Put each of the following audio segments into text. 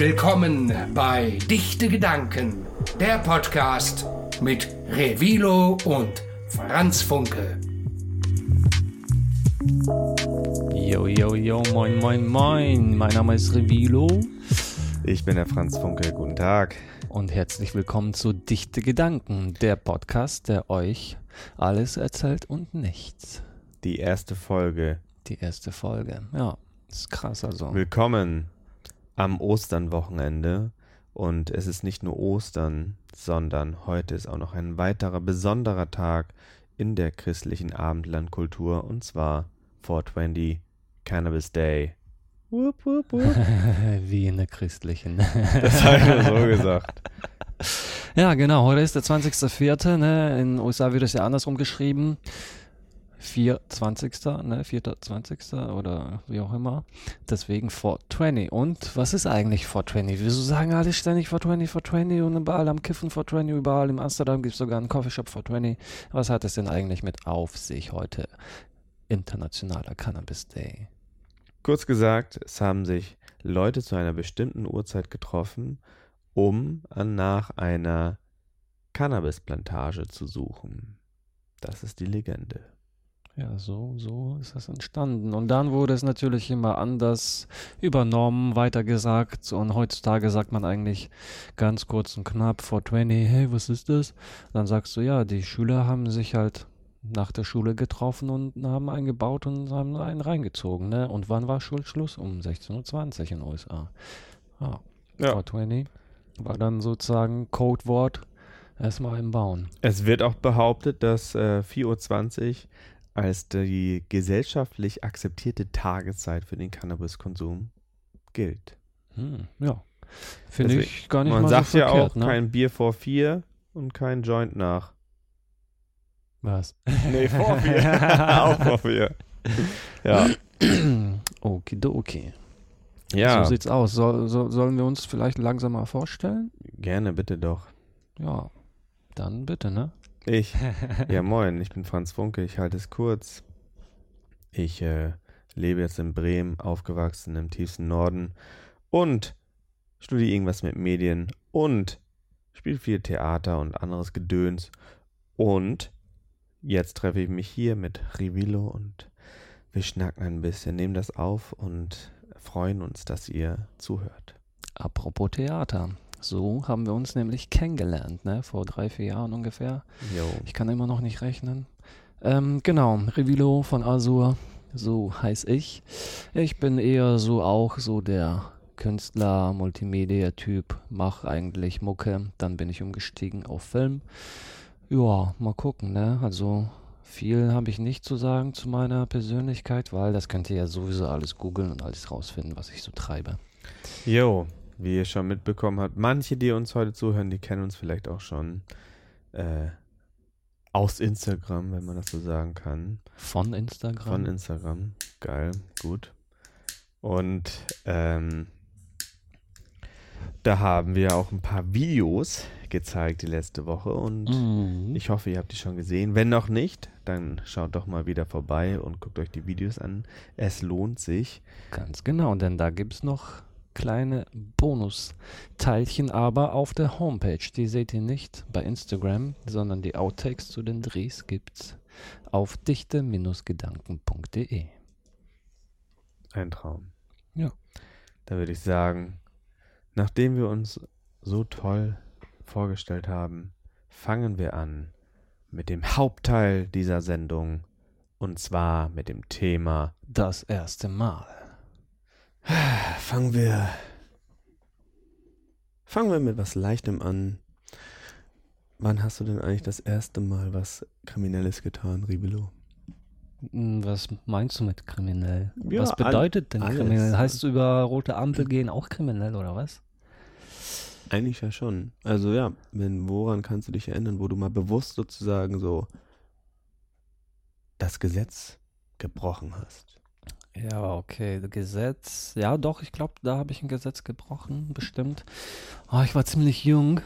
willkommen bei Dichte Gedanken, der Podcast mit Revilo und Franz Funke. Yo, yo, yo, moin, moin, moin. Mein Name ist Revilo. Ich bin der Franz Funke. Guten Tag. Und herzlich willkommen zu Dichte Gedanken, der Podcast, der euch alles erzählt und nichts. Die erste Folge. Die erste Folge, ja. Ist krass also. Willkommen am Osternwochenende. Und es ist nicht nur Ostern, sondern heute ist auch noch ein weiterer besonderer Tag in der christlichen Abendlandkultur und zwar 420 Cannabis Day. Wupp, wupp, wupp. Wie in der christlichen. Das habe ich nur so gesagt. Ja, genau. Heute ist der 20.04. Ne? In den USA wird es ja andersrum geschrieben. 420. Ne? 420. oder wie auch immer. Deswegen 420. Und was ist eigentlich 420? Wieso sagen alle ständig 420, 420 und überall am Kiffen 420, überall in Amsterdam gibt es sogar einen Coffeeshop 420. Was hat es denn eigentlich mit auf sich heute? Internationaler Cannabis Day. Kurz gesagt, es haben sich Leute zu einer bestimmten Uhrzeit getroffen, um nach einer Cannabisplantage zu suchen. Das ist die Legende. Ja, so, so ist das entstanden. Und dann wurde es natürlich immer anders übernommen, weitergesagt. Und heutzutage sagt man eigentlich ganz kurz und knapp vor 20, hey, was ist das? Dann sagst du, ja, die Schüler haben sich halt nach der Schule getroffen und haben einen gebaut und haben einen reingezogen. Ne? Und wann war Schulschluss? Um 16.20 Uhr in den USA. Ja. ja. 420 war dann sozusagen Codewort erstmal im Bauen. Es wird auch behauptet, dass äh, 4.20 Uhr als die gesellschaftlich akzeptierte Tageszeit für den Cannabiskonsum gilt. Hm, ja. Finde ich gar nicht man mal sagt so ja verkehrt, auch ne? kein Bier vor vier und kein Joint nach. Was? Nee, vor vier. auch vor vier. Ja. Okidoki. Ja. So sieht's aus. Soll, so, sollen wir uns vielleicht langsam mal vorstellen? Gerne, bitte doch. Ja, dann bitte, ne? Ich. Ja, moin, ich bin Franz Funke, ich halte es kurz. Ich äh, lebe jetzt in Bremen, aufgewachsen im tiefsten Norden und studiere irgendwas mit Medien und spiele viel Theater und anderes Gedöns. Und jetzt treffe ich mich hier mit Rivilo und wir schnacken ein bisschen, nehmen das auf und freuen uns, dass ihr zuhört. Apropos Theater. So haben wir uns nämlich kennengelernt, ne? Vor drei, vier Jahren ungefähr. Jo. Ich kann immer noch nicht rechnen. Ähm, genau, Revilo von Azur, so heiß ich. Ich bin eher so auch so der Künstler, Multimedia-Typ, mach eigentlich Mucke. Dann bin ich umgestiegen auf Film. Ja, mal gucken, ne? Also viel habe ich nicht zu sagen zu meiner Persönlichkeit, weil das könnt ihr ja sowieso alles googeln und alles rausfinden, was ich so treibe. Jo, wie ihr schon mitbekommen habt, manche, die uns heute zuhören, die kennen uns vielleicht auch schon äh, aus Instagram, wenn man das so sagen kann. Von Instagram? Von Instagram. Geil, gut. Und ähm, da haben wir auch ein paar Videos gezeigt die letzte Woche und Mhm. ich hoffe, ihr habt die schon gesehen. Wenn noch nicht, dann schaut doch mal wieder vorbei und guckt euch die Videos an. Es lohnt sich. Ganz genau, denn da gibt es noch kleine Bonusteilchen, aber auf der Homepage. Die seht ihr nicht bei Instagram, sondern die Outtakes zu den Drehs gibt's auf dichte-gedanken.de. Ein Traum. Ja. Da würde ich sagen, nachdem wir uns so toll vorgestellt haben, fangen wir an mit dem Hauptteil dieser Sendung und zwar mit dem Thema. Das erste Mal. Fangen wir. Fangen wir mit was Leichtem an. Wann hast du denn eigentlich das erste Mal was Kriminelles getan, Ribelo? Hm, Was meinst du mit kriminell? Ja, was bedeutet denn alles. kriminell? Heißt du über rote Ampel gehen auch kriminell oder was? Eigentlich ja schon. Also ja, wenn, woran kannst du dich erinnern, wo du mal bewusst sozusagen so das Gesetz gebrochen hast? Ja, okay, Gesetz. Ja, doch, ich glaube, da habe ich ein Gesetz gebrochen, bestimmt. Oh, ich war ziemlich jung.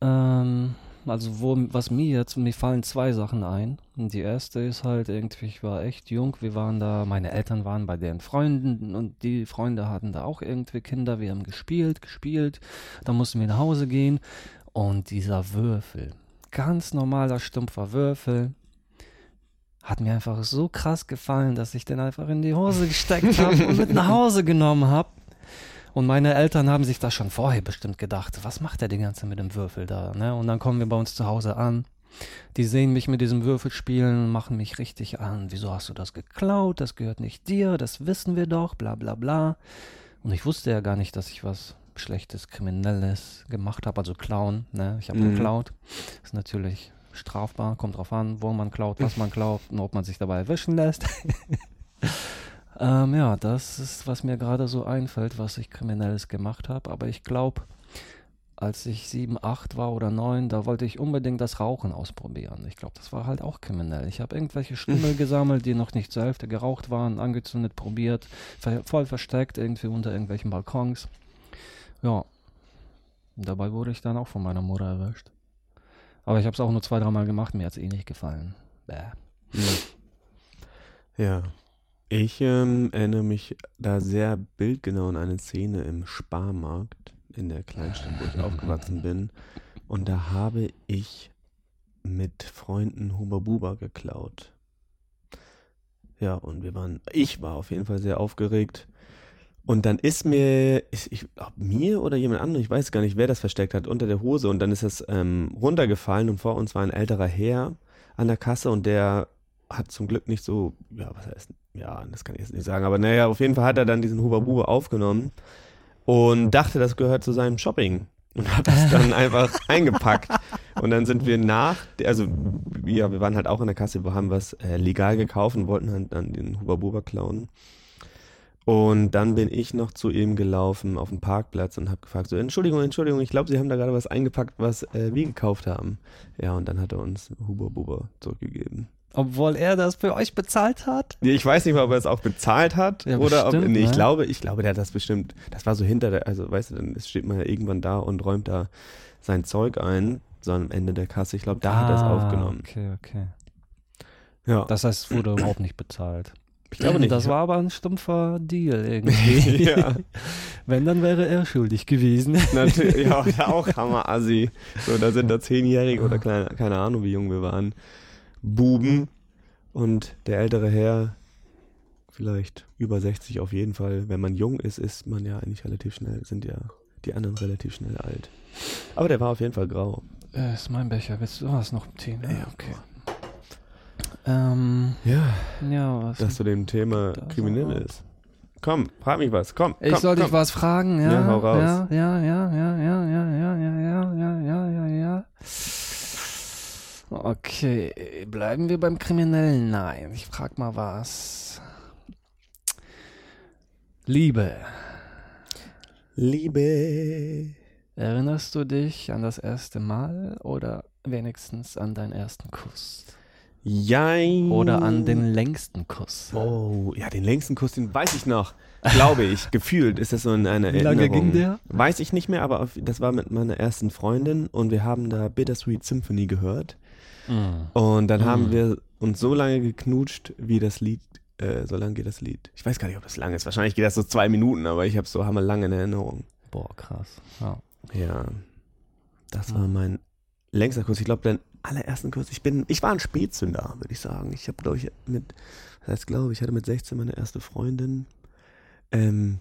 Ähm, also wo, was mir jetzt, mir fallen zwei Sachen ein. Die erste ist halt irgendwie, ich war echt jung, wir waren da, meine Eltern waren bei deren Freunden und die Freunde hatten da auch irgendwie Kinder, wir haben gespielt, gespielt, dann mussten wir nach Hause gehen und dieser Würfel, ganz normaler, stumpfer Würfel, hat mir einfach so krass gefallen, dass ich den einfach in die Hose gesteckt habe und mit nach Hause genommen habe. Und meine Eltern haben sich da schon vorher bestimmt gedacht, was macht der die ganze mit dem Würfel da? Ne? Und dann kommen wir bei uns zu Hause an. Die sehen mich mit diesem Würfel spielen, machen mich richtig an. Wieso hast du das geklaut? Das gehört nicht dir, das wissen wir doch, bla bla bla. Und ich wusste ja gar nicht, dass ich was Schlechtes, Kriminelles gemacht habe, also klauen. Ne? Ich habe Mhm. geklaut. Ist natürlich strafbar, kommt drauf an, wo man klaut, was man klaut und ob man sich dabei erwischen lässt. ähm, ja, das ist, was mir gerade so einfällt, was ich Kriminelles gemacht habe. Aber ich glaube, als ich sieben, acht war oder neun, da wollte ich unbedingt das Rauchen ausprobieren. Ich glaube, das war halt auch kriminell. Ich habe irgendwelche Stummel gesammelt, die noch nicht zur Hälfte geraucht waren, angezündet, probiert, ver voll versteckt, irgendwie unter irgendwelchen Balkons. Ja, dabei wurde ich dann auch von meiner Mutter erwischt. Aber ich habe es auch nur zwei, dreimal gemacht, mir hat es eh nicht gefallen. Bäh. Ja. Ich ähm, erinnere mich da sehr bildgenau an eine Szene im Sparmarkt in der Kleinstadt, wo ich aufgewachsen bin. Und da habe ich mit Freunden Huba Buba geklaut. Ja, und wir waren, ich war auf jeden Fall sehr aufgeregt. Und dann ist mir, ich, ich glaub, mir oder jemand anderem, ich weiß gar nicht, wer das versteckt hat, unter der Hose. Und dann ist das ähm, runtergefallen und vor uns war ein älterer Herr an der Kasse und der hat zum Glück nicht so, ja, was heißt, ja, das kann ich jetzt nicht sagen, aber naja, auf jeden Fall hat er dann diesen Huba Buba aufgenommen und dachte, das gehört zu seinem Shopping und hat das dann einfach eingepackt. Und dann sind wir nach, also ja, wir waren halt auch in der Kasse, wir haben was äh, legal gekauft und wollten halt dann den Huba Buba klauen. Und dann bin ich noch zu ihm gelaufen auf dem Parkplatz und habe gefragt, so, Entschuldigung, Entschuldigung, ich glaube, Sie haben da gerade was eingepackt, was äh, wir gekauft haben. Ja, und dann hat er uns Huba Buba zurückgegeben. Obwohl er das für euch bezahlt hat? Ich weiß nicht mal, ob er es auch bezahlt hat Ja, oder ob. bestimmt, Nee, ich ne? glaube, ich glaube, der hat das bestimmt. Das war so hinter der, also weißt du, dann steht man ja irgendwann da und räumt da sein Zeug ein, so am Ende der Kasse. Ich glaube, da hat er es aufgenommen. Ah, Okay, okay. Ja. Das heißt, es wurde überhaupt nicht bezahlt. Ich glaube nicht. Das war aber ein stumpfer Deal irgendwie. ja, Wenn, dann wäre er schuldig gewesen. natürlich. Ja, ja, auch Hammer-Assi. So, da sind da Zehnjährige oder kleine, keine Ahnung, wie jung wir waren. Buben. Und der ältere Herr, vielleicht über 60 auf jeden Fall. Wenn man jung ist, ist man ja eigentlich relativ schnell, sind ja die anderen relativ schnell alt. Aber der war auf jeden Fall grau. Äh, ist mein Becher. Willst du was noch Tee? ne? Ja, okay. Ähm, Ja, ja, was? dass zu dem Thema kriminell aber- ist. Komm, frag mich was. Komm, ich komm, soll komm. dich was fragen, ja? Ja, hau raus. Ja, ja, ja, ja, ja, ja, ja, ja, ja, ja, ja, ja, ja. Okay, bleiben wir beim Kriminellen? Nein, ich frag mal was. Liebe. Liebe. Erinnerst du dich an das erste Mal oder wenigstens an deinen ersten Kuss? Jein. Oder an den längsten Kuss? Oh, ja, den längsten Kuss, den weiß ich noch. Glaube ich, gefühlt ist das so in einer Wie lange Erinnerung. ging der? Weiß ich nicht mehr, aber auf, das war mit meiner ersten Freundin und wir haben da Bittersweet Symphony gehört. Mm. Und dann Mm. haben wir uns so lange geknutscht, wie das Lied, äh, so lange geht das Lied. Ich weiß gar nicht, ob das lang ist. Wahrscheinlich geht das so zwei Minuten, aber ich habe so hammerlange in Erinnerung. Boah, krass. Ja. Ja, das Ja. war mein längster Kurs. Ich glaube, allerersten Kurs. Ich bin, ich war ein Spätzünder, würde ich sagen. Ich habe, glaube ich, mit, das heißt, glaube ich, hatte mit 16 meine erste Freundin. Ähm,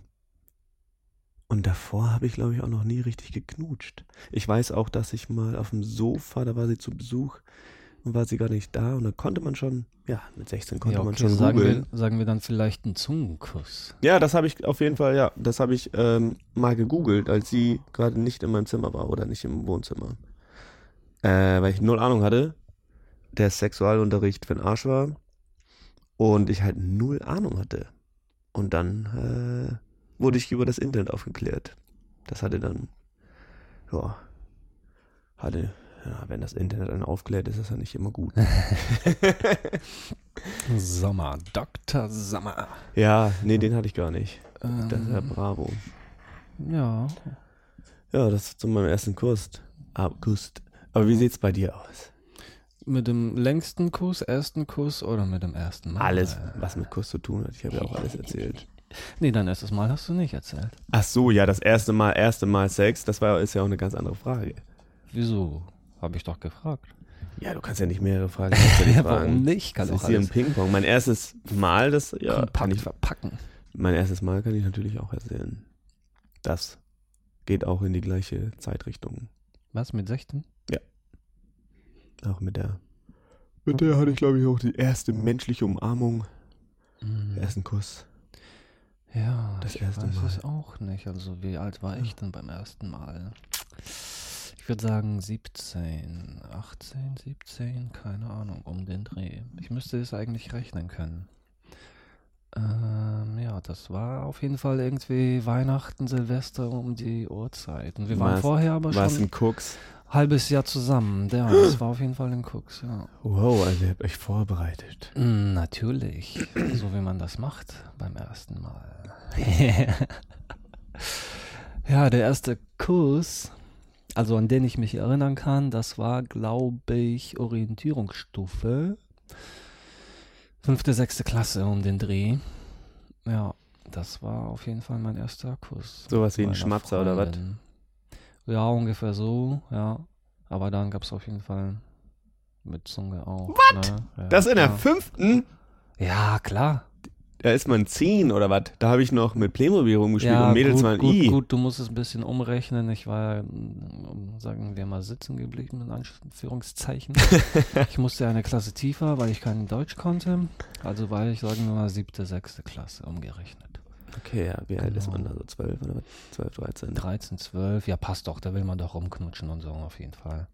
und davor habe ich, glaube ich, auch noch nie richtig geknutscht. Ich weiß auch, dass ich mal auf dem Sofa, da war sie zu Besuch und war sie gar nicht da und da konnte man schon, ja, mit 16 konnte ja, man okay, schon sagen, googeln. wir, sagen wir dann vielleicht einen Zungenkuss. Ja, das habe ich auf jeden Fall, ja, das habe ich ähm, mal gegoogelt, als sie gerade nicht in meinem Zimmer war oder nicht im Wohnzimmer. Äh, weil ich null Ahnung hatte, der Sexualunterricht für den Arsch war und ich halt null Ahnung hatte. Und dann äh, wurde ich über das Internet aufgeklärt. Das hatte dann, ja, hatte, ja, wenn das Internet einen aufklärt, ist das ja nicht immer gut. Sommer, Dr. Sommer. ja, nee, den hatte ich gar nicht. Ähm, Das ist ja bravo. ja, Ja, das zu meinem ersten Kurs. Ab, Kust. Aber wie sieht's bei dir aus? Mit dem längsten Kuss, ersten Kuss oder mit dem ersten Mal? Alles, was mit Kuss zu tun hat. Ich habe ja auch alles erzählt. Nee, dein erstes Mal hast du nicht erzählt. Ach so, ja, das erste Mal, erste Mal Sex, das war, ist ja auch eine ganz andere Frage. Wieso? Habe ich doch gefragt. Ja, du kannst ja nicht mehrere Fragen gleichzeitig Ja, warum nicht? Kann das ist hier ein Ping-Pong. Mein erstes Mal, das ja, kann ich, verpacken. mein erstes Mal kann ich natürlich auch erzählen. Das geht auch in die gleiche Zeitrichtung. Was, mit 16? Auch mit der. Mit der hatte ich, glaube ich, auch die erste menschliche Umarmung. Mhm. Den ersten Kuss. Ja, Das ich erste weiß Mal. es auch nicht. Also wie alt war ich denn beim ersten Mal? Ich würde sagen 17, 18, 17, keine Ahnung, um den Dreh. Ich müsste es eigentlich rechnen können. Ähm, ja, das war auf jeden Fall irgendwie Weihnachten, Silvester um die Uhrzeit. Und wir waren War's- vorher aber schon ein Cooks? Ein halbes Jahr zusammen. Ja, das war auf jeden Fall in Cooks, ja. Wow, also ihr habt euch vorbereitet. Mm, Natürlich, so wie man das macht beim ersten Mal. ja, der erste Kuss, also an den ich mich erinnern kann, das war, glaube ich, Orientierungsstufe. Fünfte, sechste Klasse um den Dreh. Ja, das war auf jeden Fall mein erster Kuss. Sowas wie ein Schmatzer oder was? Ja, ungefähr so, ja. Aber dann gab es auf jeden Fall mit Zunge auch. Was? Ne? Ja, Das in der klar. fünften? Ja, klar. Da ist man zehn oder was? Da habe ich noch mit Playmobil rumgespielt ja, und Mädels gut, waren gut, I. gut, du musst es ein bisschen umrechnen. Ich war, mm, sagen wir mal, sitzen geblieben, in Anführungszeichen. ich musste eine Klasse tiefer, weil ich kein Deutsch konnte. Also war ich, sagen wir mal, siebte, sechste Klasse umgerechnet. Okay, ja, wie alt ist Genau. man da? So zwölf oder was? Zwölf, dreizehn. 13, 12, ja, passt doch, da will man doch rumknutschen und so, auf jeden Fall.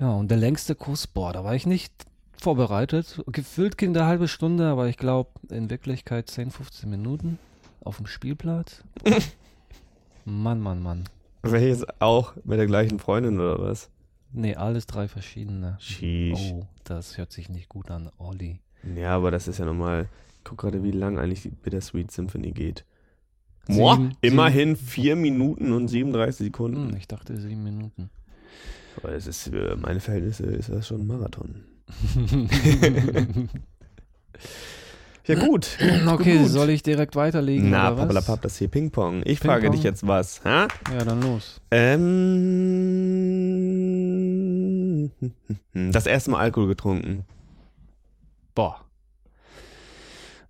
Ja, und der längste Kuss, boah, da war ich nicht vorbereitet. Gefühlt ging eine halbe Stunde, aber ich glaube in Wirklichkeit 10, 15 Minuten auf dem Spielplatz. Mann, Mann, Mann. Welches auch mit der gleichen Freundin oder was? Nee, alles drei verschiedene. Sheesh. Oh, das hört sich nicht gut an, Olli. Ja, aber das ist ja normal. Ich guck gerade, wie lang eigentlich die Bittersweet Symphony geht. Sieben- Boah, sieben- immerhin 4 Minuten und 37 Sekunden. Hm, ich dachte sieben Minuten. Aber es ist für meine Verhältnisse ist das schon ein Marathon. Ja gut. okay, gut. soll ich direkt weiterlegen? Na, pappalapapp, das hier Ping-Pong. Ich frage Ping-Pong? dich jetzt was. Ha? Ja, dann los. Ähm, das erste Mal Alkohol getrunken. Boah.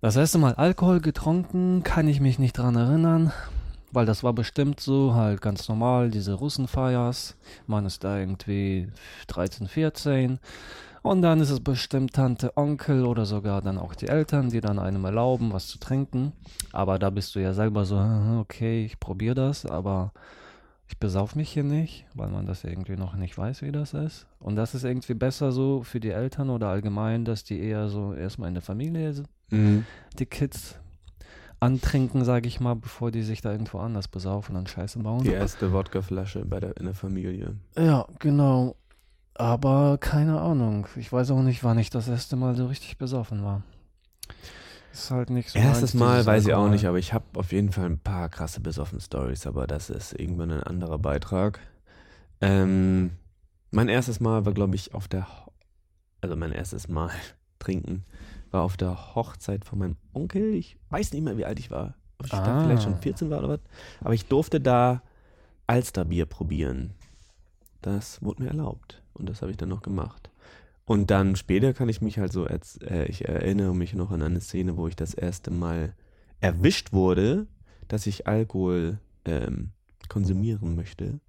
Das erste Mal Alkohol getrunken, kann ich mich nicht dran erinnern, weil das war bestimmt so, halt ganz normal, diese Russenfeiers. Man ist da irgendwie 13, 14. Und dann ist es bestimmt Tante, Onkel oder sogar dann auch die Eltern, die dann einem erlauben, was zu trinken. Aber da bist du ja selber so, "Aha, okay, ich probiere das, aber ich besauf mich hier nicht, weil man das irgendwie noch nicht weiß, wie das ist. Und das ist irgendwie besser so für die Eltern oder allgemein, dass die eher so erstmal in der Familie sind, die Kids antrinken, sage ich mal, bevor die sich da irgendwo anders besaufen und Scheiße bauen. Die erste Wodkaflasche bei der, in der Familie. Ja, genau. Aber keine Ahnung. Ich weiß auch nicht, wann ich das erste Mal so richtig besoffen war. Ist halt nicht so. Erstes Mal weiß ich auch nicht, aber ich habe auf jeden Fall ein paar krasse besoffen Stories, aber das ist irgendwann ein anderer Beitrag. Ähm, mein erstes Mal war, glaube ich, auf der, Ho also mein erstes Mal trinken war auf der Hochzeit von meinem Onkel. Ich weiß nicht mehr, wie alt ich war. Ob ich da Ah. vielleicht schon 14 war oder was. Aber ich durfte da Alsterbier probieren. Das wurde mir erlaubt und das habe ich dann noch gemacht. Und dann später kann ich mich halt so, äh, ich erinnere mich noch an eine Szene, wo ich das erste Mal erwischt wurde, dass ich Alkohol ähm, konsumieren möchte.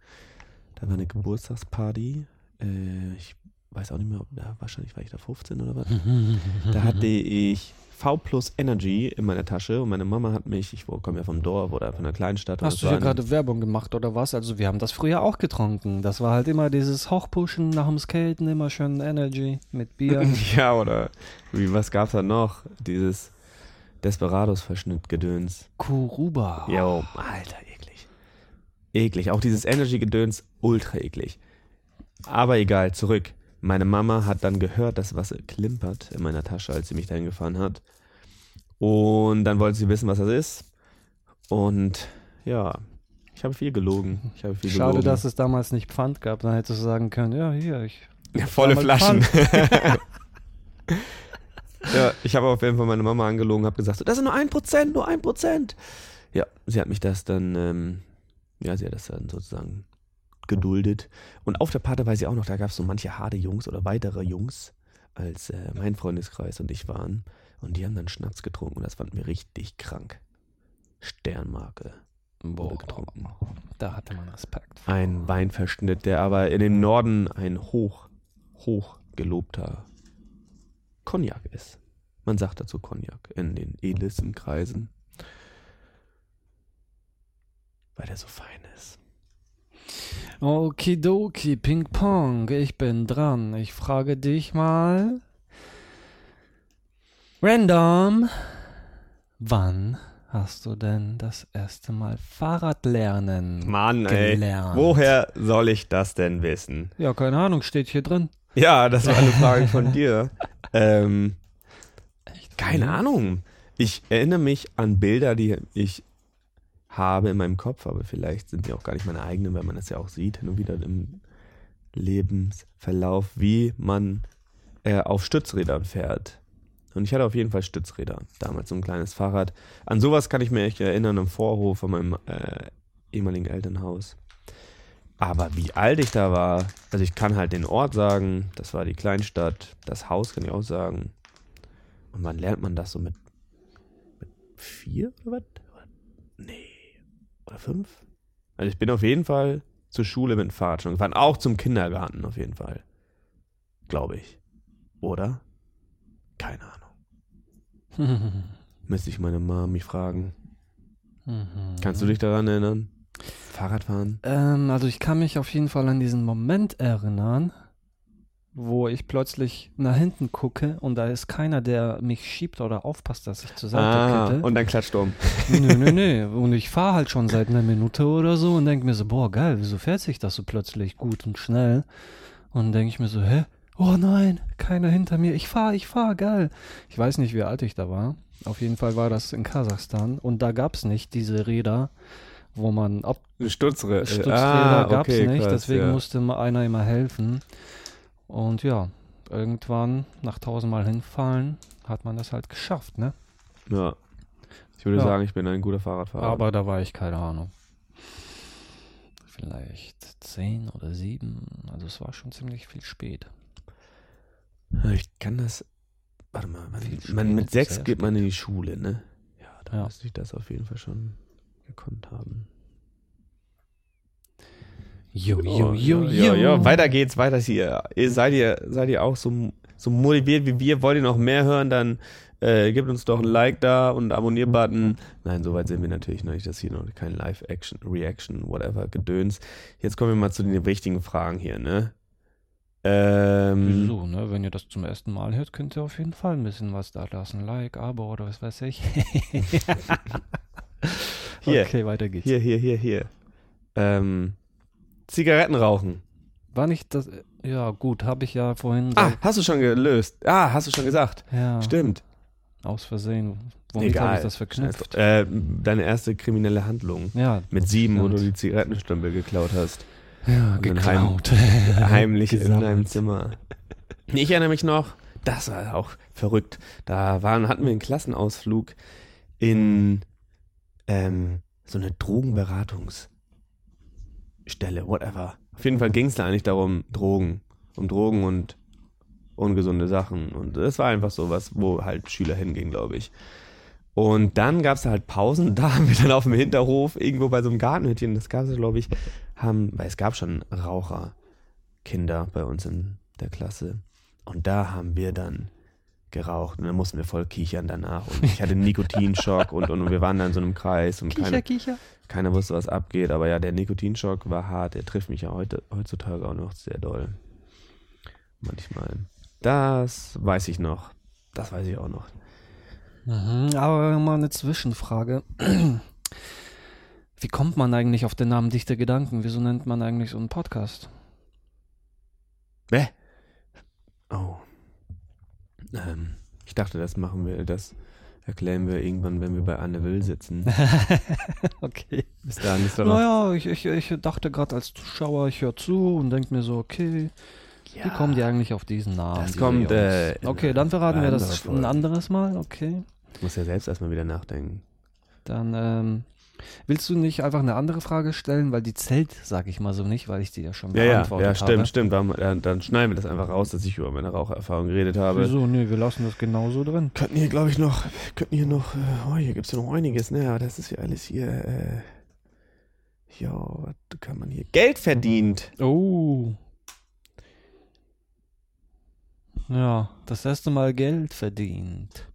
Da war eine Geburtstagsparty. Äh, ich weiß auch nicht mehr, ob da, wahrscheinlich war ich da 15 oder was. Da hatte ich V plus Energy in meiner Tasche und meine Mama hat mich, ich komme ja vom Dorf oder von einer kleinen Stadt. und Hast du hier gerade Werbung gemacht oder was? Also wir haben das früher auch getrunken. Das war halt immer dieses Hochpushen nach dem Skaten, immer schön Energy mit Bier. Ja, oder wie, was gab's da noch? Dieses Desperados-Verschnitt-Gedöns. Kuruba. Jo, alter, eklig. Eklig. Auch dieses Energy-Gedöns, ultra eklig. Aber egal, zurück. Meine Mama hat dann gehört, dass was klimpert in meiner Tasche, als sie mich dahin gefahren hat. Und dann wollte sie wissen, was das ist. Und ja, Ich habe viel gelogen. Ich habe viel Schade, gelogen. dass es damals nicht Pfand gab. Dann hättest du sagen können, ja, hier, ich. Ja, volle Flaschen. ja, ich habe auf jeden Fall meine Mama angelogen, habe gesagt, das sind nur ein Prozent, nur ein Prozent. Ja, sie hat mich das dann, ähm, ja, sie hat das dann sozusagen geduldet. Und auf der Party weiß ich auch noch, da gab es so manche harte Jungs oder weitere Jungs, als äh, mein Freundeskreis und ich waren. Und die haben dann Schnaps getrunken und das fanden wir richtig krank. Sternmarke. Wurde getrunken. Da hatte man Respekt. Ein Weinverschnitt, der aber in dem Norden ein hoch, hoch gelobter Cognac ist. Man sagt dazu Cognac in den edelsten Kreisen. Weil der so fein ist. Okidoki, Ping Pong, ich bin dran. Ich frage dich mal. Random. Wann hast du denn das erste Mal Fahrrad lernen Mann, gelernt? Woher soll ich das denn wissen? Ja, keine Ahnung, steht hier drin. Ja, das war eine Frage von dir. Ähm, Echt? keine Ahnung. Ich erinnere mich an Bilder, die ich habe in mehnem Kopf, aber vielleicht sind die auch gar nicht meine eigenen, weil man das ja auch sieht, hin und wieder im Lebensverlauf, wie man äh, auf Stützrädern fährt. Und ich hatte auf jeden Fall Stützräder, damals so ein kleines Fahrrad. An sowas kann ich mir echt erinnern, im Vorhof von meinem äh, ehemaligen Elternhaus. Aber wie alt ich da war, also ich kann halt den Ort sagen, das war die Kleinstadt, das Haus kann ich auch sagen. Und wann lernt man das so mit, mit vier oder was? Nee. Oder fünf? Also ich bin auf jeden Fall zur Schule mit dem Fahrrad schon gefahren. Auch zum Kindergarten auf jeden Fall. Glaube ich. Oder? Keine Ahnung. Müsste ich meine Mami fragen. Kannst du dich daran erinnern? Fahrradfahren? Ähm, also ich kann mich auf jeden Fall an diesen Moment erinnern, wo ich plötzlich nach hinten gucke und da ist keiner, der mich schiebt oder aufpasst, dass ich zur Seite Ah, kippe. und dann klatscht um. Nö, nö, nö. Und ich fahre halt schon seit einer Minute oder so und denke mir so, boah, geil, wieso fährt sich das so plötzlich gut und schnell? Und denke ich mir so, hä? Oh nein, keiner hinter mir. Ich fahre, ich fahre, geil. Ich weiß nicht, wie alt ich da war. Auf jeden Fall war das in Kasachstan und da gab es nicht diese Räder, wo man ab Stutzräder. Stützräder gab es nicht, krass, deswegen ja. musste einer immer helfen. Und ja, irgendwann nach tausendmal hinfallen hat man das halt geschafft, ne? Ja. Ich würde Ja. sagen, ich bin ein guter Fahrradfahrer. Aber da war ich keine Ahnung. Vielleicht zehn oder sieben. Also es war schon ziemlich viel spät. ich kann das. Warte mal, man, man, mit sechs geht man in die Schule, ne? Ja, da Ja. müsste ich das auf jeden Fall schon gekonnt haben. Jo, Oh, ja, ja, ja, weiter geht's, weiter hier. Ihr seid ihr, seid ihr auch so, so motiviert wie wir? Wollt ihr noch mehr hören? Dann äh, gebt uns doch ein Like da und einen Abonnier-Button. Nein, soweit sind wir natürlich noch nicht. Das hier noch kein Live-Action, Reaction, whatever, Gedöns. Jetzt kommen wir mal zu den richtigen Fragen hier, ne? Ähm, Wieso, ne? Wenn ihr das zum ersten Mal hört, könnt ihr auf jeden Fall ein bisschen was da lassen. Like, Abo oder was weiß ich. Hier. Okay, weiter geht's. hier, hier, hier, hier. Ähm, Zigaretten rauchen. War nicht das. Ja, gut, habe ich ja vorhin. Ah, hast du schon gelöst? Ah, hast du schon gesagt? ja, Stimmt. aus Versehen. Womit Egal. habe ich das verknüpft? Äh, deine erste kriminelle Handlung. Ja, Mit sieben, wo Stimmt. du die Zigarettenstümpel geklaut hast. ja Und geklaut. Heimlich in deinem Zimmer. Ich erinnere mich noch, das war auch verrückt. Da waren, hatten wir einen Klassenausflug in ähm, so eine Drogenberatungsstelle, whatever. Auf jeden Fall ging es da eigentlich darum, Drogen. Um Drogen und ungesunde Sachen. Und das war einfach so was, wo halt Schüler hingingen, glaube ich. Und dann gab es halt Pausen. Da haben wir dann auf dem Hinterhof, irgendwo bei so einem Gartenhütchen, das gab es, glaube ich, haben, weil es gab schon Raucherkinder bei uns in der Klasse. Und da haben wir dann geraucht und dann mussten wir voll kichern danach. Und ich hatte einen Nikotinschock und, und wir waren dann in so einem Kreis und keiner, Kicher. keiner wusste, was abgeht. Aber ja, der Nikotinschock war hart. Der trifft mich ja heute, heutzutage auch noch sehr doll. Manchmal. Das weiß ich noch. Das weiß ich auch noch. Mhm, aber mal eine Zwischenfrage. Wie kommt man eigentlich auf den Namen Dichte Gedanken? Wieso nennt man eigentlich so einen Podcast? Bäh. Oh. Ähm, ich dachte, das machen wir, das erklären wir irgendwann, wenn wir bei Anne Will sitzen. okay. Bis dahin ist noch. Naja, ich, ich, ich dachte gerade als Zuschauer, ich höre zu und denke mir so, okay, wie kommen die eigentlich auf diesen Namen? Das kommt, äh, okay, dann verraten wir das Folge. ein anderes Mal, okay. Ich muss ja selbst erstmal wieder nachdenken. Dann ähm, willst du nicht einfach eine andere Frage stellen, weil die zählt, sag ich mal so nicht, weil ich die ja schon Ja, ja, beantwortet ja, stimmt, habe. stimmt. Dann, dann, schneiden wir das einfach raus, dass ich über meine Raucherfahrung geredet habe. Wieso? Nee, wir lassen das genauso drin. Könnten hier, glaube ich, noch, könnten hier noch, äh, oh, hier gibt es ja noch einiges, ne? Aber das ist ja alles hier, äh, ja, was kann man hier? Geld verdient. Oh. Ja, das erste Mal Geld verdient.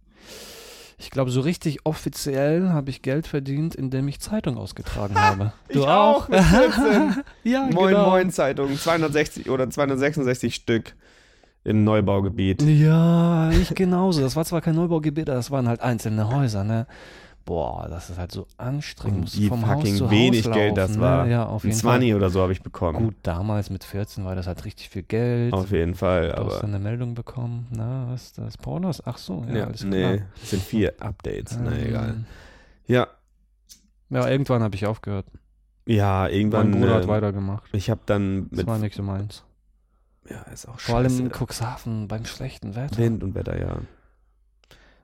Ich glaube, so richtig offiziell habe ich Geld verdient, indem ich Zeitung ausgetragen habe. Ich auch, mit 14. ja, Moin genau. Moin Zeitung, 260 oder 266 Stück im Neubaugebiet. Ja, ich genauso. Das war zwar kein Neubaugebiet, aber das waren halt einzelne Häuser, ne? Boah, das ist halt so anstrengend. Wie vom Haus fucking zu wenig Haus Geld das laufen, war. Ne? Ja, auf Ein jeden Fall. 20 oder so habe ich bekommen. Gut, damals mit 14 war das halt richtig viel Geld. Auf jeden Fall, Du hast aber. dann eine Meldung bekommen. Na, was ist das? Pornos? Ach so, ja, Ja, alles klar. nee, es sind vier Updates. Na Ähm, egal. Ja, Ja, irgendwann habe ich aufgehört. ja, irgendwann. mein Bruder hat ähm, weitergemacht. Ich habe dann Das mit. war nicht so meins. Ja, ist auch Vor allem in Cuxhaven beim schlechten Wetter. Wind und Wetter, ja.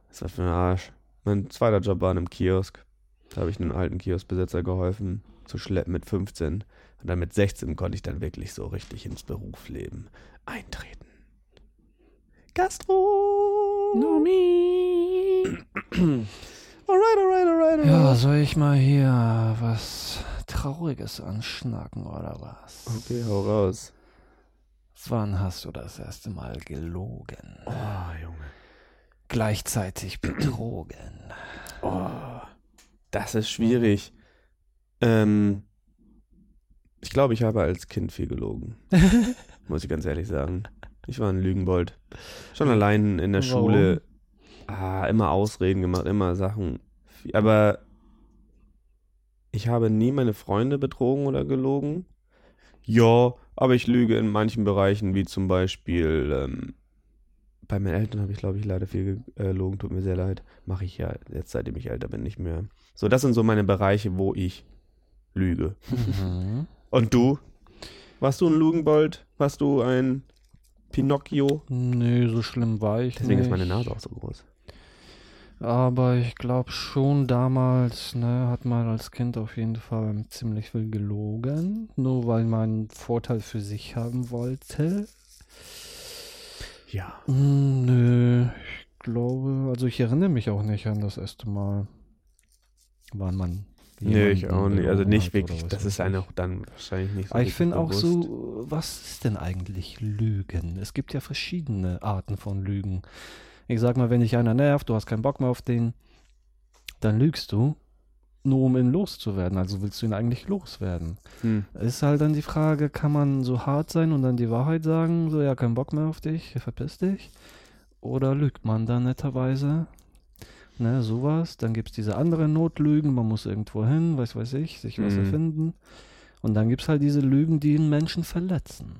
Das war für ein Arsch. Mein zweiter Job war in einem Kiosk. Da habe ich einem alten Kioskbesitzer geholfen, zu schleppen mit 15. Und dann mit 16 konnte ich dann wirklich so richtig ins Berufsleben eintreten. Gastronomie. alright, alright, alright, alright. Ja, soll ich mal hier was Trauriges anschnacken oder was? Okay, hau raus. Wann hast du das erste Mal gelogen? Oh, Junge. Gleichzeitig betrogen. Oh, das ist schwierig. Ähm, ich glaube, ich habe als Kind viel gelogen. Muss ich ganz ehrlich sagen. Ich war ein Lügenbold. Schon allein in der Warum? Schule. Ah, immer Ausreden gemacht, immer Sachen. Aber ich habe nie meine Freunde betrogen oder gelogen. Ja, aber ich lüge in manchen Bereichen, wie zum Beispiel ähm, bei meinen Eltern habe ich, glaube ich, leider viel gelogen. Tut mir sehr leid. Mache ich ja jetzt, seitdem ich älter bin, nicht mehr. So, das sind so meine Bereiche, wo ich lüge. Mhm. Und du? Warst du ein Lügenbold? Warst du ein Pinocchio? Nee, so schlimm war ich Deswegen nicht. ist meine Nase auch so groß. Aber ich glaube schon damals, ne, hat man als Kind auf jeden Fall ziemlich viel gelogen, nur weil man einen Vorteil für sich haben wollte. Ja. Hm, nö, ich glaube, also ich erinnere mich auch nicht an das erste Mal, wann man. Nee, ich auch nicht. Also nicht wirklich. Das ist auch dann wahrscheinlich nicht so. Aber ich finde auch so, was ist denn eigentlich Lügen? Es gibt ja verschiedene Arten von Lügen. Ich sag mal, wenn dich einer nervt, du hast keinen Bock mehr auf den, dann lügst du, nur um ihn loszuwerden. Also willst du ihn eigentlich loswerden. Hm. Ist halt dann die Frage, kann man so hart sein und dann die Wahrheit sagen, so ja, kein Bock mehr auf dich, verpiss dich? Oder lügt man dann netterweise? Ne, sowas. Dann gibt es diese anderen Notlügen, man muss irgendwo hin, weiß weiß ich, sich was Mhm. erfinden. Und dann gibt es halt diese Lügen, die einen Menschen verletzen.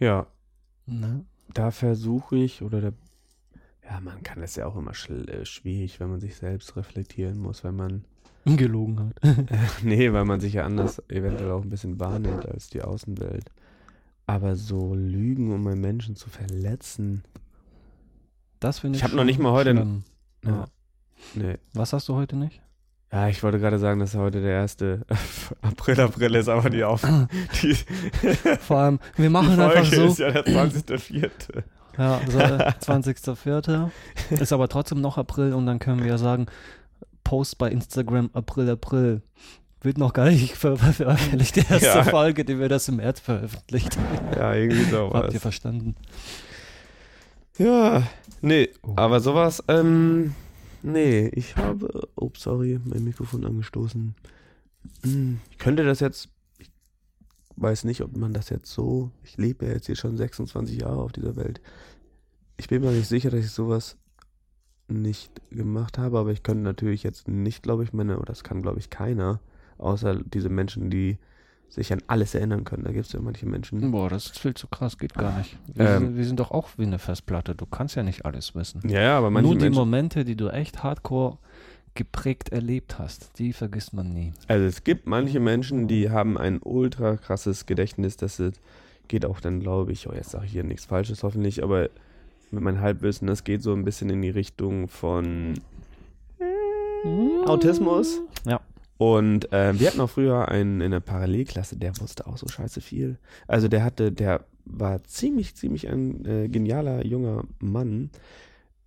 Ja, Ne? da versuche ich, oder der. Ja, man kann es ja auch immer äh, schwierig, wenn man sich selbst reflektieren muss, wenn man. Gelogen hat. nee, weil man sich ja anders eventuell auch ein bisschen wahrnimmt als die Außenwelt. Aber so Lügen, um einen Menschen zu verletzen. Das finde ich Ich hab noch nicht mal heute- schlimm. Ja. Nee. Was hast du heute nicht? Ja, ich wollte gerade sagen, dass heute der erste April, April ist, aber die auf. Die, Vor allem, wir die machen Folge einfach so. ist ja der 20.04. Ja, so, äh, 20.04. Ist aber trotzdem noch April und dann können wir ja sagen, Post bei Instagram April, April. Wird noch gar nicht ver veröffentlicht, die erste Ja. Folge, die wir das im März veröffentlicht haben. Ja, irgendwie Habt ihr sowas. verstanden? Ja, nee, Oh. aber sowas, ähm, nee, ich habe, oh, sorry, mein Mikrofon angestoßen. Hm, Ich könnte das jetzt, ich weiß nicht, ob man das jetzt so, ich lebe ja jetzt hier schon 26 Jahre auf dieser Welt. Ich bin mir nicht sicher, dass ich sowas nicht gemacht habe, aber ich könnte natürlich jetzt nicht, glaube ich, meine, oder das kann, glaube ich, keiner, außer diese Menschen, die sich an alles erinnern können. Da gibt es ja manche Menschen. Boah, das ist viel zu krass, geht gar nicht. Wir, Ähm. sind, wir sind doch auch wie eine Festplatte. Du kannst ja nicht alles wissen. Ja, ja, aber manche Nur die Menschen. Momente, die du echt hardcore geprägt erlebt hast, die vergisst man nie. Also es gibt manche Menschen, die haben ein ultra krasses Gedächtnis. Das geht auch dann, glaube ich, oh, jetzt sage ich hier nichts Falsches hoffentlich, aber mit meinem Halbwissen, das geht so ein bisschen in die Richtung von Autismus. Ja. Und äh, wir hatten auch früher einen in der Parallelklasse, der wusste auch so scheiße viel. Also der hatte, der war ziemlich, ziemlich ein äh, genialer junger Mann.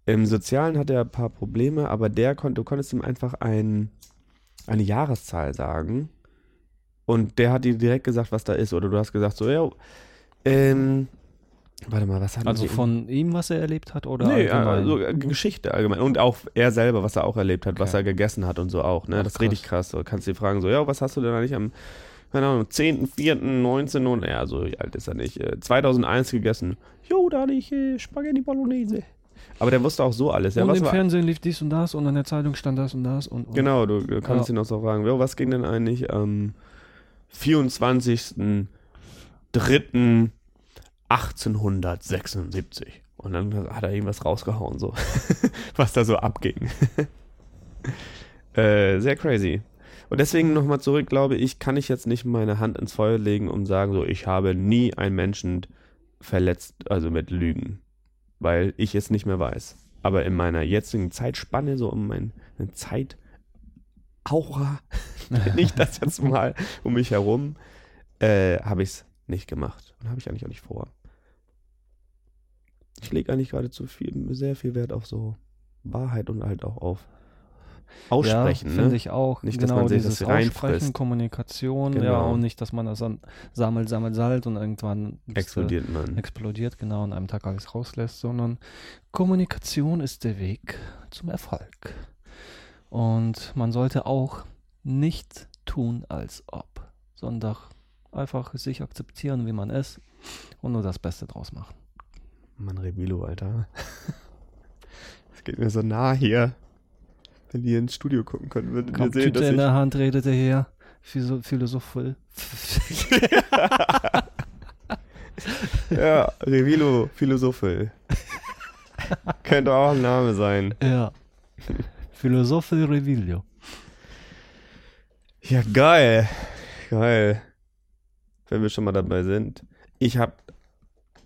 Im Sozialen hatte er ein paar Probleme, aber der konnte, du konntest ihm einfach ein, eine Jahreszahl sagen. Und der hat dir direkt gesagt, was da ist. Oder du hast gesagt, so, ja, ähm, warte mal, was hat Also von ihm, was er erlebt hat, oder Nee, also äh, Geschichte allgemein. Und auch er selber, was er auch erlebt hat, was Okay. er gegessen hat und so auch. Ne? Ach, das ist richtig krass. So, kannst du dir fragen, so, ja, was hast du denn eigentlich am, keine Ahnung, 10.04.19 und, ja, so alt ist er nicht, äh, 2001 gegessen. Jo, da hatte ich äh, Spaghetti Bolognese. Aber der wusste auch so alles. Ja, und was im war, Fernsehen lief dies und das und in der Zeitung stand das und das und, und genau, du, du kannst Ja. ihn auch so fragen, jo, was ging denn eigentlich am 24.03.1876? Und dann hat er irgendwas rausgehauen, so, was da so abging. äh, sehr crazy. Und deswegen nochmal zurück, glaube ich, kann ich jetzt nicht meine Hand ins Feuer legen und sagen, so, ich habe nie einen Menschen verletzt, also mit Lügen, weil ich es nicht mehr weiß. Aber in meiner jetzigen Zeitspanne, so um meine Zeit, Aura, nicht das jetzt mal um mich herum, äh, habe ich es nicht gemacht. Und habe ich eigentlich auch nicht vor. Ich lege eigentlich gerade zu viel, sehr viel Wert auf so Wahrheit und halt auch auf Aussprechen. ja, ne? finde ich auch. Nicht, dass genau, man sich dieses das. Aussprechen, Kommunikation, ja, Genau. und nicht, dass man das dann sammelt, sammelt, sammelt und irgendwann Explodiert man. explodiert, genau, an einem Tag alles rauslässt, sondern Kommunikation ist der Weg zum Erfolg. Und man sollte auch nicht tun, als ob, sondern einfach sich akzeptieren, wie man ist und nur das Beste draus machen. Mann, Revilo, Alter. Es geht mir so nah hier. Wenn die ins Studio gucken können, würdet ihr sehen, dass in ich... der Hand redet er hier. Philo- Philosophisch. Ja, Revilo, Philosophel. Könnte auch ein Name sein. ja. Philosophe Revilio. Ja, geil. Geil. Wenn wir schon mal dabei sind. Ich habe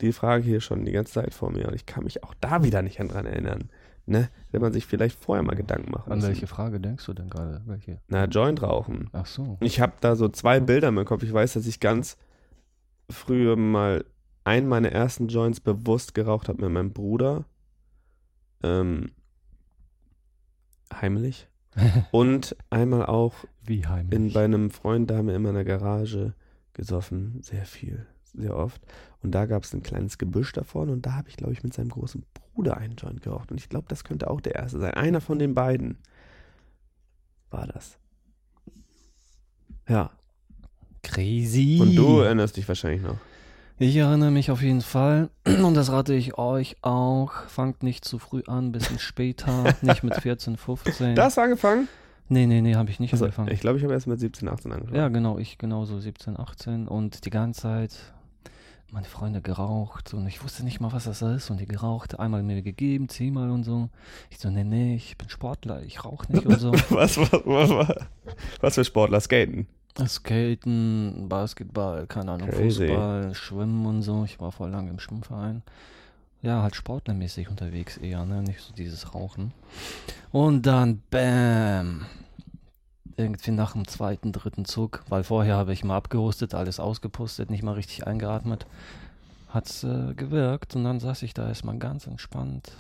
die Frage hier schon die ganze Zeit vor mir und ich kann mich auch da wieder nicht dran erinnern. Ne? Wenn man sich vielleicht vorher mal Gedanken machen An welche Frage denkst du denn gerade? Welche? Na, Joint rauchen. Ach so. Ich habe da so zwei Bilder meinem Kopf. Ich weiß, dass ich ganz früher mal einen meiner ersten Joints bewusst geraucht habe mit meinem Bruder. Ähm, heimlich. Und einmal auch Wie heimlich. in, bei einem Freund, da haben wir immer in der Garage gesoffen. Sehr viel, sehr oft. Und da gab es ein kleines Gebüsch davon und da habe ich, glaube ich, mit seinem großen Bruder einen Joint geraucht. Und ich glaube, das könnte auch der erste sein. Einer von den beiden war das. Ja. Crazy. Und du erinnerst dich wahrscheinlich noch. Ich erinnere mich auf jeden Fall. Und das rate ich euch auch. Fangt nicht zu früh an, bisschen später. nicht mit 14, 15. Das angefangen? Nee, nee, nee, habe ich nicht Also, angefangen. ich glaube, ich habe erst mit 17, 18 angefangen. Ja, genau, ich genauso 17, 18 und die ganze Zeit meine Freunde geraucht und ich wusste nicht mal, was das ist und die geraucht, einmal mir gegeben, zehnmal und so. Ich so, nee, nee, ich bin Sportler, ich rauche nicht und so. Was, was, was, was, für Sportler skaten? Skaten, Basketball, keine Ahnung, Crazy. Fußball, Schwimmen und so. Ich war voll lange im Schwimmverein. Ja, halt sportlermäßig unterwegs eher, ne? Nicht so dieses Rauchen. Und dann, bam, irgendwie nach dem zweiten, dritten Zug, weil vorher habe ich mal abgehustet, alles ausgepustet, nicht mal richtig eingeatmet, hat's äh, gewirkt und dann saß ich da erstmal ganz entspannt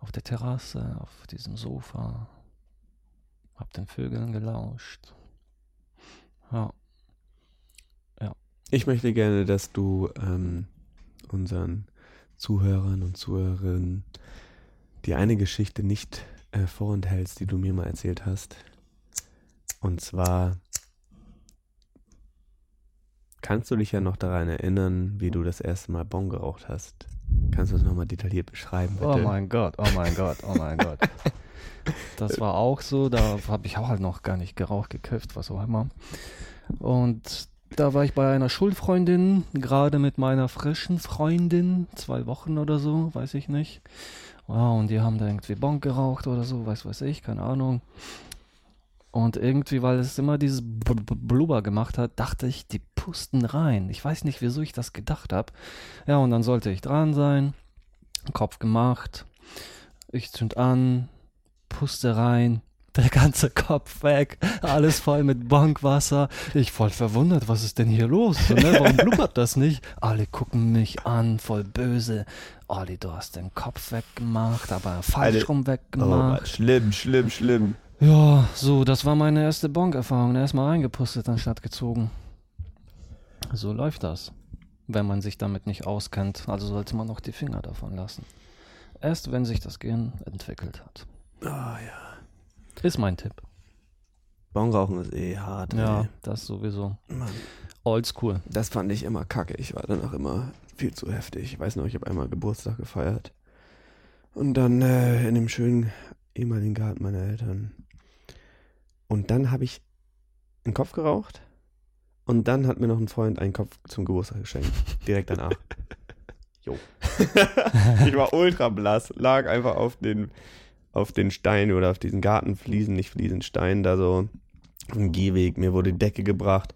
auf der Terrasse, auf diesem Sofa, hab den Vögeln gelauscht. Ja, Ich möchte gerne, dass du ähm, unseren Zuhörern und Zuhörerinnen die eine Geschichte nicht äh, vorenthältst, die du mir mal erzählt hast. Und zwar kannst du dich ja noch daran erinnern, wie du das erste Mal Bon geraucht hast. Kannst du das nochmal detailliert beschreiben, bitte? Oh mein Gott, oh mein Gott, oh mein Gott. Das war auch so, da habe ich auch halt noch gar nicht geraucht, gekifft, was auch immer. Und Da war ich bei einer Schulfreundin, gerade mit meiner frischen Freundin, zwei Wochen oder so, weiß ich nicht. Wow, und die haben da irgendwie Bonk geraucht oder so, weiß weiß ich, keine Ahnung. Und irgendwie, weil es immer dieses B B Blubber gemacht hat, dachte ich, die pusten rein. Ich weiß nicht, wieso ich das gedacht habe. Ja, und dann sollte ich dran sein. Kopf gemacht. Ich zünd an, puste rein. Der ganze Kopf weg, alles voll mit Bonkwasser. Ich voll verwundert, was ist denn hier los? So, ne? Warum blubbert das nicht? Alle gucken mich an, voll böse. Olli, du hast den Kopf weggemacht, aber falsch rum Oh, weggemacht. Mann, schlimm, schlimm, schlimm. Ja, so, das war meine erste Bonk-Erfahrung. Erstmal reingepustet, anstatt gezogen. So läuft das, wenn man sich damit nicht auskennt. Also sollte man auch die Finger davon lassen. Erst wenn sich das Gehirn entwickelt hat. Ah ja. Ist mein Tipp. Bonrauchen ist eh hart. Ja, ey. das sowieso. Mann. Oldschool. Das fand ich immer kacke. Ich war danach immer viel zu heftig. Ich weiß noch, ich habe einmal Geburtstag gefeiert. Und dann äh, in dem schönen ehemaligen Garten meiner Eltern. Und dann habe ich einen Kopf geraucht. Und dann hat mir noch ein Freund einen Kopf zum Geburtstag geschenkt. Direkt danach. Jo. ich war ultra blass. Lag einfach auf den, auf den Stein oder auf diesen Gartenfliesen, nicht Fliesen, Stein da so. Auf dem Gehweg. Mir wurde die Decke gebracht.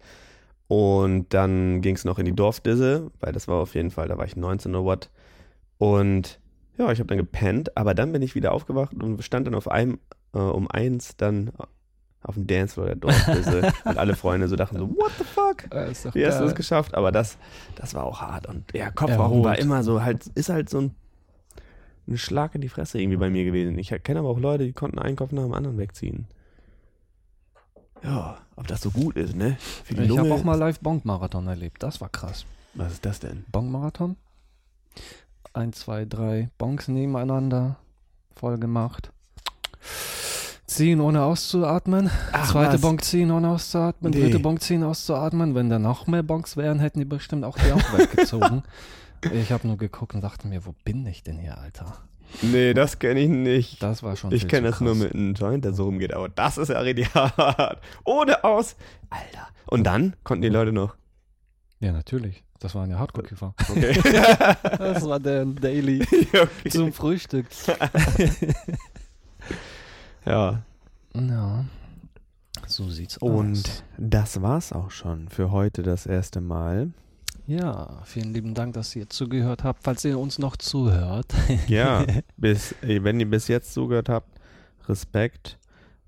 Und dann ging es noch in die Dorfdisse, weil das war auf jeden Fall, da war ich 19 oder what. Und ja, ich habe dann gepennt, aber dann bin ich wieder aufgewacht und stand dann auf einem, äh, um eins dann auf dem Dancefloor der Dorfdisse und alle Freunde so dachten so, what the fuck? Wie hast du es geschafft? Aber das, das war auch hart. Und ja, Kopfrauchen war immer so, halt, ist halt so ein, ein Schlag in die Fresse irgendwie bei mir gewesen. Ich kenne aber auch Leute, die konnten einen Kopf nach dem anderen wegziehen. Ja, ob das so gut ist, ne? Ich habe auch mal live Bonk-Marathon erlebt. Das war krass. Was ist das denn? Bonk-Marathon? Eins, zwei, drei Bonks nebeneinander. Voll gemacht. Ziehen ohne auszuatmen. Ach, Zweite was? Bonk ziehen ohne auszuatmen. Nee. Dritte Bonk ziehen auszuatmen. Wenn da noch mehr Bonks wären, hätten die bestimmt auch die auch weggezogen. Ich habe nur geguckt und dachte mir, wo bin ich denn hier, Alter? Nee, das kenne ich nicht. Das war schon ich kenne das nur mit einem Joint, der so rumgeht, aber das ist ja richtig hart. Ohne aus. Alter. Und dann konnten die Leute noch. Ja, natürlich. Das waren ja Hardcore-Kiffer. Okay. Das war der Daily okay. zum Frühstück. Ja. Ja. So sieht's Und aus. das war's auch schon für heute das erste Mal. Ja, vielen lieben Dank, dass ihr zugehört habt. Falls ihr uns noch zuhört. Ja, bis, wenn ihr bis jetzt zugehört habt, Respekt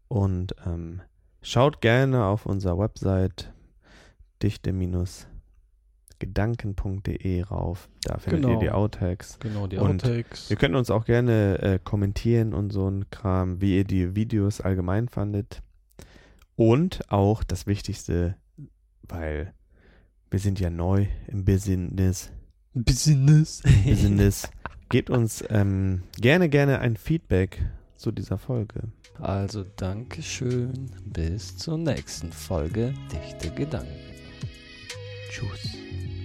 und ähm, schaut gerne auf unserer Website dichte-gedanken.de rauf. Da findet Genau. ihr die Outtakes. Genau, die Und Outtakes. Ihr könnt uns auch gerne äh, kommentieren und so ein Kram, wie ihr die Videos allgemein fandet. Und auch das Wichtigste, weil wir sind ja neu im Business. Business. Business. Gebt uns ähm, gerne, gerne ein Feedback zu dieser Folge. Also Dankeschön. Bis zur nächsten Folge Dichte Gedanken. Tschüss.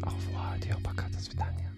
Au revoir. Dio, Pacata, Svidania.